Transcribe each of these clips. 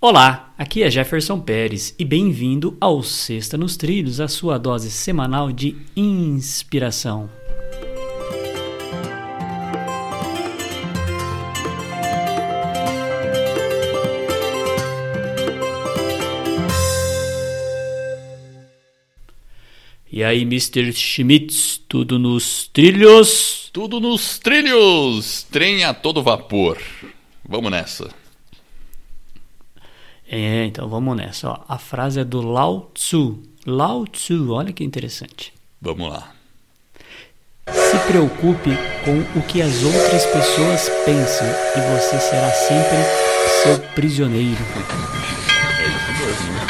Olá, aqui é Jefferson Pérez e bem-vindo ao Sexta nos Trilhos, a sua dose semanal de inspiração. E aí, Mr. Schmitz, tudo nos trilhos? Tudo nos trilhos! Trem a todo vapor. Vamos nessa. É, então vamos nessa. Ó. A frase é do Lao Tzu. Lao Tzu, olha que interessante. Vamos lá. Se preocupe com o que as outras pessoas pensam e você será sempre seu prisioneiro. É isso mesmo. né?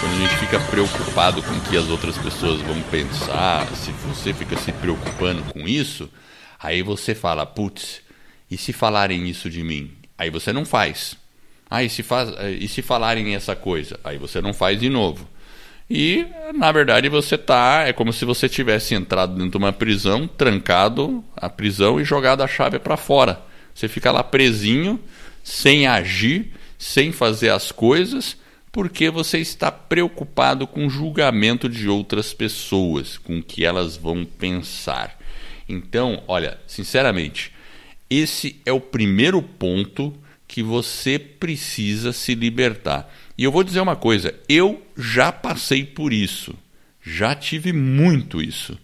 Quando a gente fica preocupado com o que as outras pessoas vão pensar, se você fica se preocupando com isso, aí você fala, putz, e se falarem isso de mim? Aí você não faz. Ah, e se, faz, e se falarem essa coisa? Aí você não faz de novo. E, na verdade, você tá. É como se você tivesse entrado dentro de uma prisão, trancado a prisão e jogado a chave para fora. Você fica lá presinho, sem agir, sem fazer as coisas, porque você está preocupado com o julgamento de outras pessoas, com o que elas vão pensar. Então, olha, sinceramente, esse é o primeiro ponto que você precisa se libertar. E eu vou dizer uma coisa: eu já passei por isso, já tive muito isso.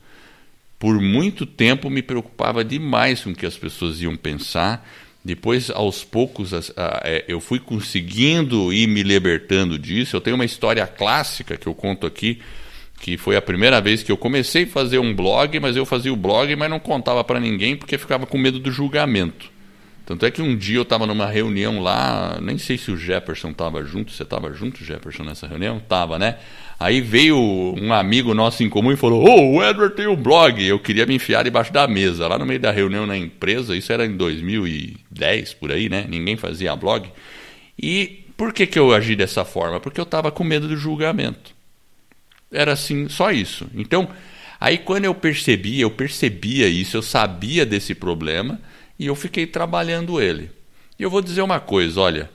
Por muito tempo me preocupava demais com o que as pessoas iam pensar. Depois, aos poucos, é, eu fui conseguindo ir me libertando disso. Eu tenho uma história clássica que eu conto aqui, que foi a primeira vez que eu comecei a fazer um blog, mas eu fazia o blog, mas não contava para ninguém porque ficava com medo do julgamento. Tanto é que um dia eu estava numa reunião lá, nem sei se o Jefferson estava junto, você estava junto, Jefferson, nessa reunião? Tava, né? Aí veio um amigo nosso em comum e falou: Ô, oh, o Edward tem um blog. Eu queria me enfiar debaixo da mesa, lá no meio da reunião na empresa, isso era em 2010, por aí, né? Ninguém fazia blog. E por que, que eu agi dessa forma? Porque eu estava com medo do julgamento. Era assim, só isso. Então, aí quando eu percebi, eu percebia isso, eu sabia desse problema e eu fiquei trabalhando ele. E eu vou dizer uma coisa, olha,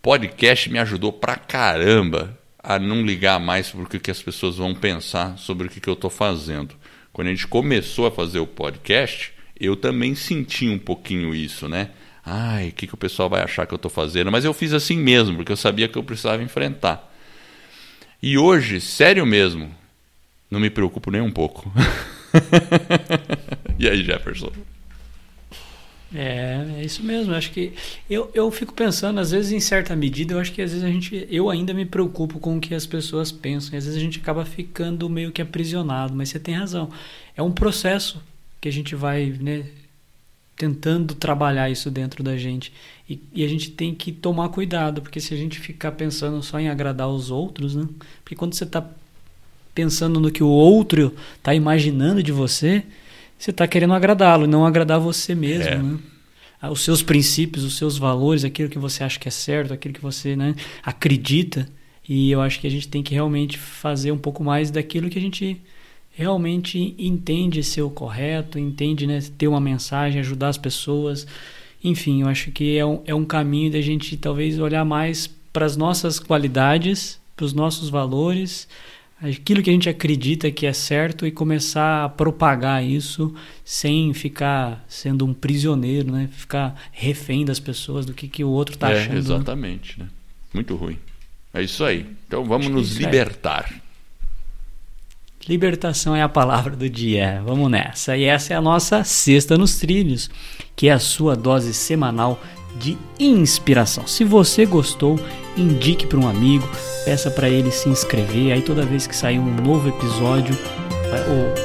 podcast me ajudou pra caramba a não ligar mais sobre o que as pessoas vão pensar sobre o que eu estou fazendo. Quando a gente começou a fazer o podcast, eu também senti um pouquinho isso, né? Ai, o que, que o pessoal vai achar que eu estou fazendo? Mas eu fiz assim mesmo, porque eu sabia que eu precisava enfrentar. E hoje, sério mesmo, não me preocupo nem um pouco. e aí, Jefferson? É, é isso mesmo. Eu acho que eu, eu fico pensando, às vezes, em certa medida, eu acho que às vezes a gente, eu ainda me preocupo com o que as pessoas pensam. E às vezes a gente acaba ficando meio que aprisionado. Mas você tem razão. É um processo que a gente vai, né, tentando trabalhar isso dentro da gente. E, e, a gente tem que tomar cuidado, porque se a gente ficar pensando só em agradar os outros, né? Porque quando você está pensando no que o outro está imaginando de você, você está querendo agradá-lo, não agradar você mesmo, é. né? Os seus princípios, os seus valores, aquilo que você acha que é certo, aquilo que você né, acredita. E eu acho que a gente tem que realmente fazer um pouco mais daquilo que a gente realmente entende ser o correto, entende né, ter uma mensagem, ajudar as pessoas. Enfim, eu acho que é um, é um caminho da gente talvez olhar mais para as nossas qualidades, para os nossos valores, aquilo que a gente acredita que é certo e começar a propagar isso sem ficar sendo um prisioneiro, né? Ficar refém das pessoas, do que, que o outro está é, achando. Exatamente, né? Muito ruim. É isso aí. Então vamos Acho nos libertar. É. Libertação é a palavra do dia. Vamos nessa. E essa é a nossa Sexta nos Trilhos, que é a sua dose semanal de inspiração. Se você gostou, indique para um amigo, peça para ele se inscrever. Aí toda vez que sair um novo episódio,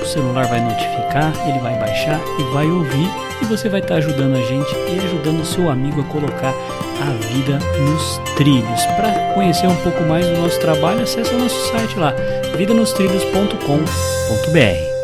o celular vai notificar, ele vai baixar e vai ouvir. E você vai estar tá ajudando a gente e ajudando o seu amigo a colocar a vida nos trilhos. Para conhecer um pouco mais do nosso trabalho, acesse o nosso site lá, vidanostrilhos.com.br.